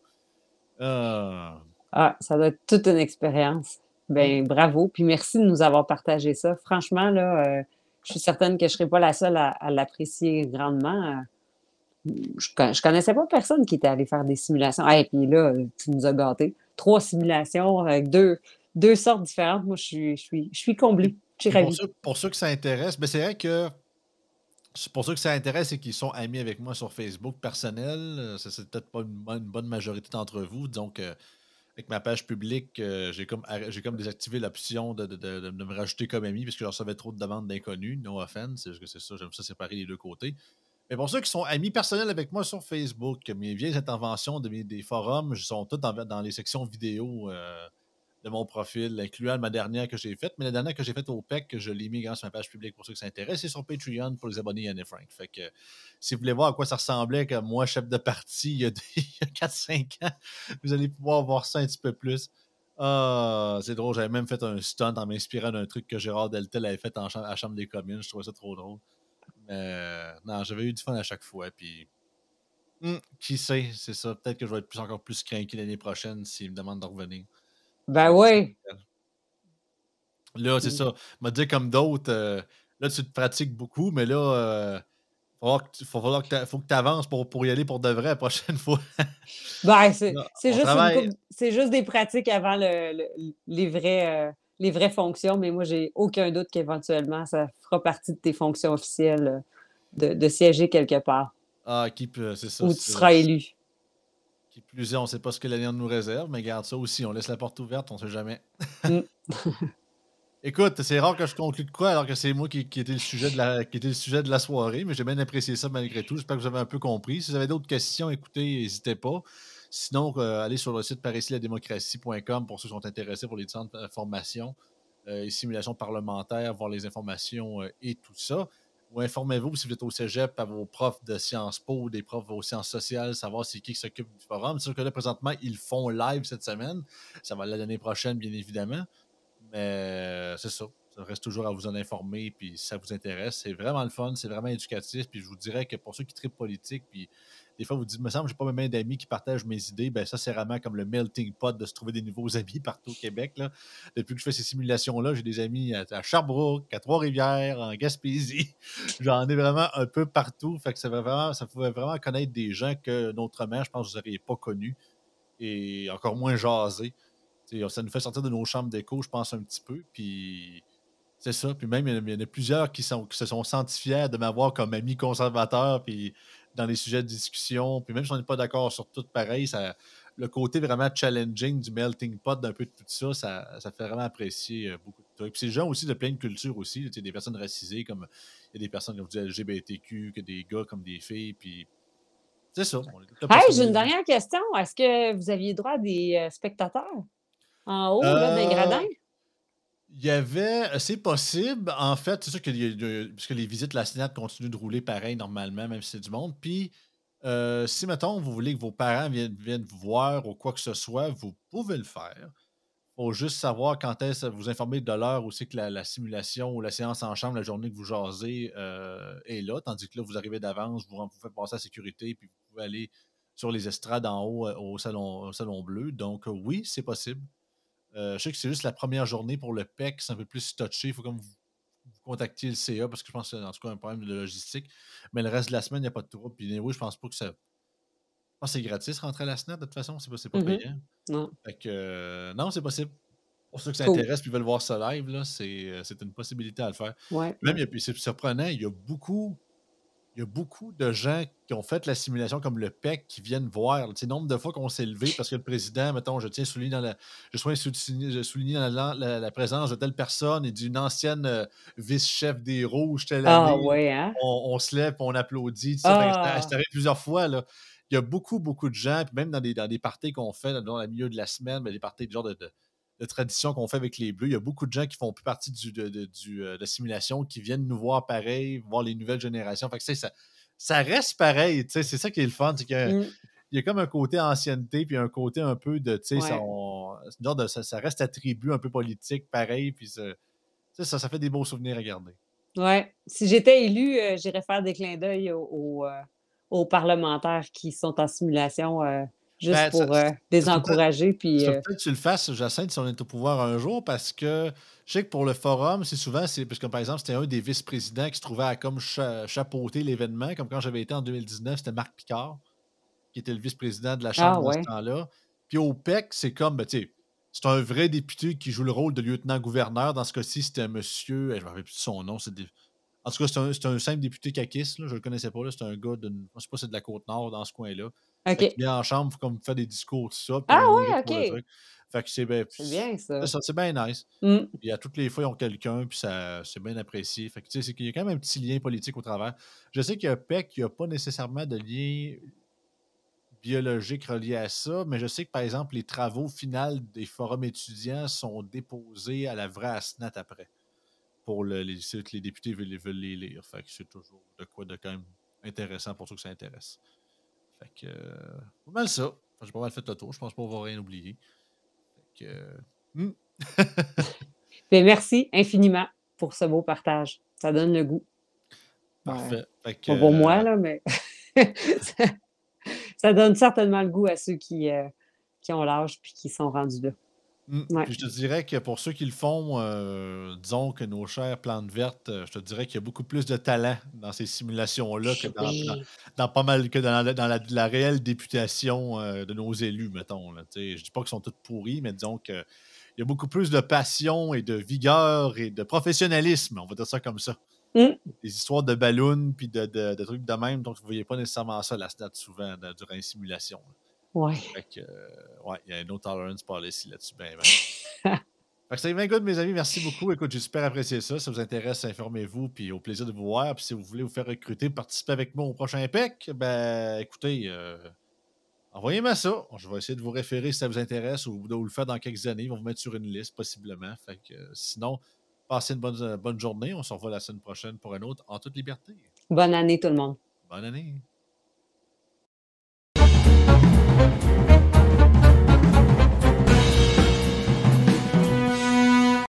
Ah. ah, ça doit être toute une expérience. Ben, bravo. Puis merci de nous avoir partagé ça. Franchement, là, euh, je suis certaine que je ne serai pas la seule à, l'apprécier grandement. Je ne connaissais pas personne qui était allé faire des simulations. Et puis là, tu nous as gâtés. Trois simulations avec deux, deux sortes différentes. Moi, je suis, je suis, je suis comblée. Je suis pour, ceux, pour ceux que ça intéresse, mais ben, c'est vrai que pour ceux que ça intéresse et qui sont amis avec moi sur Facebook personnel, c'est peut-être pas une, bonne majorité d'entre vous. Donc, avec ma page publique, euh, j'ai comme, comme désactivé l'option de, de, me rajouter comme ami parce que je recevais trop de demandes d'inconnus. No offense, c'est c'est ça, j'aime ça séparer les deux côtés. Mais pour ceux qui sont amis personnels avec moi sur Facebook, mes vieilles interventions de mes, des forums, sont toutes dans, dans les sections vidéo. Euh, de mon profil, incluant ma dernière que j'ai faite. Mais la dernière que j'ai faite au PEC, que je l'ai mis sur ma page publique pour ceux qui s'intéressent, c'est sur Patreon pour les abonnés Yann et Frank. Fait que si vous voulez voir à quoi ça ressemblait que moi, chef de parti, il y a, 4-5 ans, vous allez pouvoir voir ça un petit peu plus. Ah, c'est drôle, j'avais même fait un stunt en m'inspirant d'un truc que Gérard Deltel avait fait en à la Chambre des communes. Je trouvais ça trop drôle. Mais non, j'avais eu du fun à chaque fois. Puis, hmm, qui sait, c'est ça. Peut-être que je vais être encore plus craqué l'année prochaine s'il me demande de revenir. Ben oui. Là, c'est ça. Me dire comme d'autres, euh, là, tu te pratiques beaucoup, mais là, il euh, faut, que faut que tu avances pour, pour y aller pour de vrai la prochaine fois. ben, c'est juste, juste, des pratiques avant le, les, vrais, euh, les vraies fonctions, mais moi, j'ai aucun doute qu'éventuellement, ça fera partie de tes fonctions officielles de, de siéger quelque part. Ah, qui peut, c'est ça. Où tu seras élu. Qui plus est, on ne sait pas ce que l'avenir nous réserve, mais garde ça aussi, on laisse la porte ouverte, on ne sait jamais. Mm. Écoute, c'est rare que je conclue de quoi alors que c'est moi qui, qui, était le sujet de la, qui était le sujet de la soirée, mais j'ai bien apprécié ça malgré tout. J'espère que vous avez un peu compris. Si vous avez d'autres questions, écoutez, n'hésitez pas. Sinon, euh, allez sur le site démocratie.com pour ceux qui sont intéressés pour les différentes formations euh, et simulations parlementaires, voir les informations euh, et tout ça ou informez-vous si vous êtes au cégep à vos profs de Sciences Po ou des profs aux sciences sociales, savoir c'est qui qui s'occupe du forum. C'est sûr que là, présentement, ils font live cette semaine. Ça va l'année prochaine, bien évidemment. Mais c'est ça. Ça reste toujours à vous en informer. Puis si ça vous intéresse, c'est vraiment le fun, c'est vraiment éducatif. Puis je vous dirais que pour ceux qui tripent politique, puis des fois, vous dites, me semble, j'ai pas même d'amis qui partagent mes idées. Ben, ça, c'est vraiment comme le melting pot de se trouver des nouveaux amis partout au Québec. Là. Depuis que je fais ces simulations-là, j'ai des amis à, Sherbrooke, à Trois-Rivières, en Gaspésie. J'en ai vraiment un peu partout. Fait que ça, vraiment, ça pouvait vraiment connaître des gens que, autrement, je pense que vous n'auriez pas connus. et encore moins jaser. ça nous fait sortir de nos chambres d'écho, je pense, un petit peu. Puis c'est ça. Puis même, il y, en a, plusieurs qui se sont sentis fiers de m'avoir comme ami conservateur, puis dans les sujets de discussion. Puis même si on n'est pas d'accord sur tout pareil, ça, le côté vraiment challenging du melting pot d'un peu de tout ça, ça, fait vraiment apprécier euh, beaucoup de trucs. Puis c'est des gens aussi de plein de cultures aussi. Des personnes racisées, comme il y a des personnes comme vous LGBTQ, que des gars comme des filles. Puis c'est ça. Hey, j'ai une dernière question. Est-ce que vous aviez droit à des euh, spectateurs en haut, là, des gradins? Il y avait, c'est possible. En fait, c'est sûr que, les visites la Sénat continuent de rouler pareil normalement, même si c'est du monde. Puis, euh, si, mettons, vous voulez que vos parents viennent, viennent vous voir ou quoi que ce soit, vous pouvez le faire. Il faut juste savoir quand est-ce vous informer de l'heure aussi que la, simulation ou la séance en chambre, la journée que vous jasez, euh, est là. Tandis que là, vous arrivez d'avance, vous, vous faites passer la sécurité, puis vous pouvez aller sur les estrades en haut euh, au salon, au salon bleu. Donc, oui, c'est possible. Euh, je sais que c'est juste la première journée pour le PEC, c'est un peu plus touché. Il faut comme vous, contactiez le CA parce que je pense que c'est en tout cas un problème de logistique. Mais le reste de la semaine, il n'y a pas de trouble. Puis oui, je pense pas que ça. Je pense que c'est gratis rentrer à la SNET de toute façon, c'est pas, pas mm-hmm. payant. Non. Fait que, euh, non, c'est possible. Pour ceux que ça intéresse et veulent voir ça live, euh, c'est une possibilité à le faire. Même, c'est surprenant, il y a beaucoup il y a beaucoup de gens qui ont fait la simulation comme le PEC qui viennent voir. Le nombre de fois qu'on s'est levé parce que le président, mettons, je tiens à souligner dans la, je souligner dans la, présence de telle personne et d'une ancienne euh, vice-chef des Rouges, telle ah, ouais, hein? on, se lève, on applaudit. Ça, ah. plusieurs fois. Là. Il y a beaucoup, beaucoup de gens, puis même dans des, dans des parties qu'on fait dans le milieu de la semaine, ben, des parties de genre de de tradition qu'on fait avec les Bleus. Il y a beaucoup de gens qui font plus partie du, de, du, euh, de la simulation, qui viennent nous voir pareil, voir les nouvelles générations. Fait que, ça, ça reste pareil. C'est ça qui est le fun. C'est mm. Il y a comme un côté ancienneté, puis un côté un peu de. Ouais. Ça, de ça, reste attribut un peu politique, pareil. Puis ça, ça, ça fait des beaux souvenirs à garder. Ouais. Si j'étais élu, euh, j'irais faire des clins d'œil aux, euh, aux, parlementaires qui sont en simulation juste ben, pour euh, désencourager. Puis, euh peut-être que tu le fasses, Jacinthe, si on est au pouvoir un jour, parce que je sais que pour le forum, c'est souvent, c'est parce que par exemple, c'était un des vice-présidents qui se trouvait à comme chapeauter l'événement, comme quand j'avais été en 2019, c'était Marc Picard, qui était le vice-président de la Chambre ah, ce temps-là. Puis au PEC, c'est comme, ben, tu sais, c'est un vrai député qui joue le rôle de lieutenant-gouverneur. Dans ce cas-ci, c'était un monsieur, je ne me rappelle plus son nom, c'est En tout cas, c'est un, un, simple député caquiste, je ne le connaissais pas. C'est un gars de. Je ne sais pas si c'est de la Côte-Nord dans ce coin-là. OK. Vient en chambre, comme faire des discours, tout ça. Ah ouais, OK. Fait que c'est bien. C'est bien ça. C'est bien nice. Mmh. Puis à toutes les fois, ils ont quelqu'un, puis ça, c'est bien apprécié. Fait que tu sais, c'est qu'il y a quand même un petit lien politique au travers. Je sais qu'il y a PEC qui n'a pas nécessairement de lien biologique relié à ça, mais je sais que par exemple, les travaux finaux des forums étudiants sont déposés à la vraie ASNAT après. Pour le, les, les députés veulent, veulent les lire. Fait que c'est toujours de quoi de quand même intéressant pour ceux que ça intéresse. Fait que, euh, pas mal ça. J'ai pas mal fait le tour. Je pense pas va rien oublier. Fait que, euh, hmm. ben, merci infiniment pour ce beau partage. Ça donne le goût. Parfait. Fait que, pas pour moi, euh, là, mais ça, donne certainement le goût à ceux qui, qui ont l'âge et qui sont rendus là. Mmh. je te dirais que pour ceux qui le font, euh, disons que nos chères plantes vertes, euh, je te dirais qu'il y a beaucoup plus de talent dans ces simulations-là que dans, pas mal que dans, la, réelle députation euh, de nos élus, mettons. Là. Je dis pas qu'ils sont tous pourris, mais disons qu'il y a beaucoup plus de passion et de vigueur et de professionnalisme, on va dire ça comme ça. Mmh. Des histoires de ballons puis de, trucs de même, donc vous ne voyez pas nécessairement ça la stat souvent durant les simulations. Ouais. Fait que, euh, ouais, il y a un no tolerance policy là-dessus. Ben, ben. c'est bien good, mes amis. Merci beaucoup. Écoute, j'ai super apprécié ça. Si ça vous intéresse, informez-vous. Puis au plaisir de vous voir. Puis si vous voulez vous faire recruter, participer avec moi au prochain PEC, ben écoutez, euh, envoyez-moi ça. Je vais essayer de vous référer si ça vous intéresse ou de vous le faire dans quelques années. Ils vont vous mettre sur une liste, possiblement. Fait que sinon, passez une bonne, bonne journée. On se revoit la semaine prochaine pour un autre en toute liberté. Bonne année, tout le monde. Bonne année.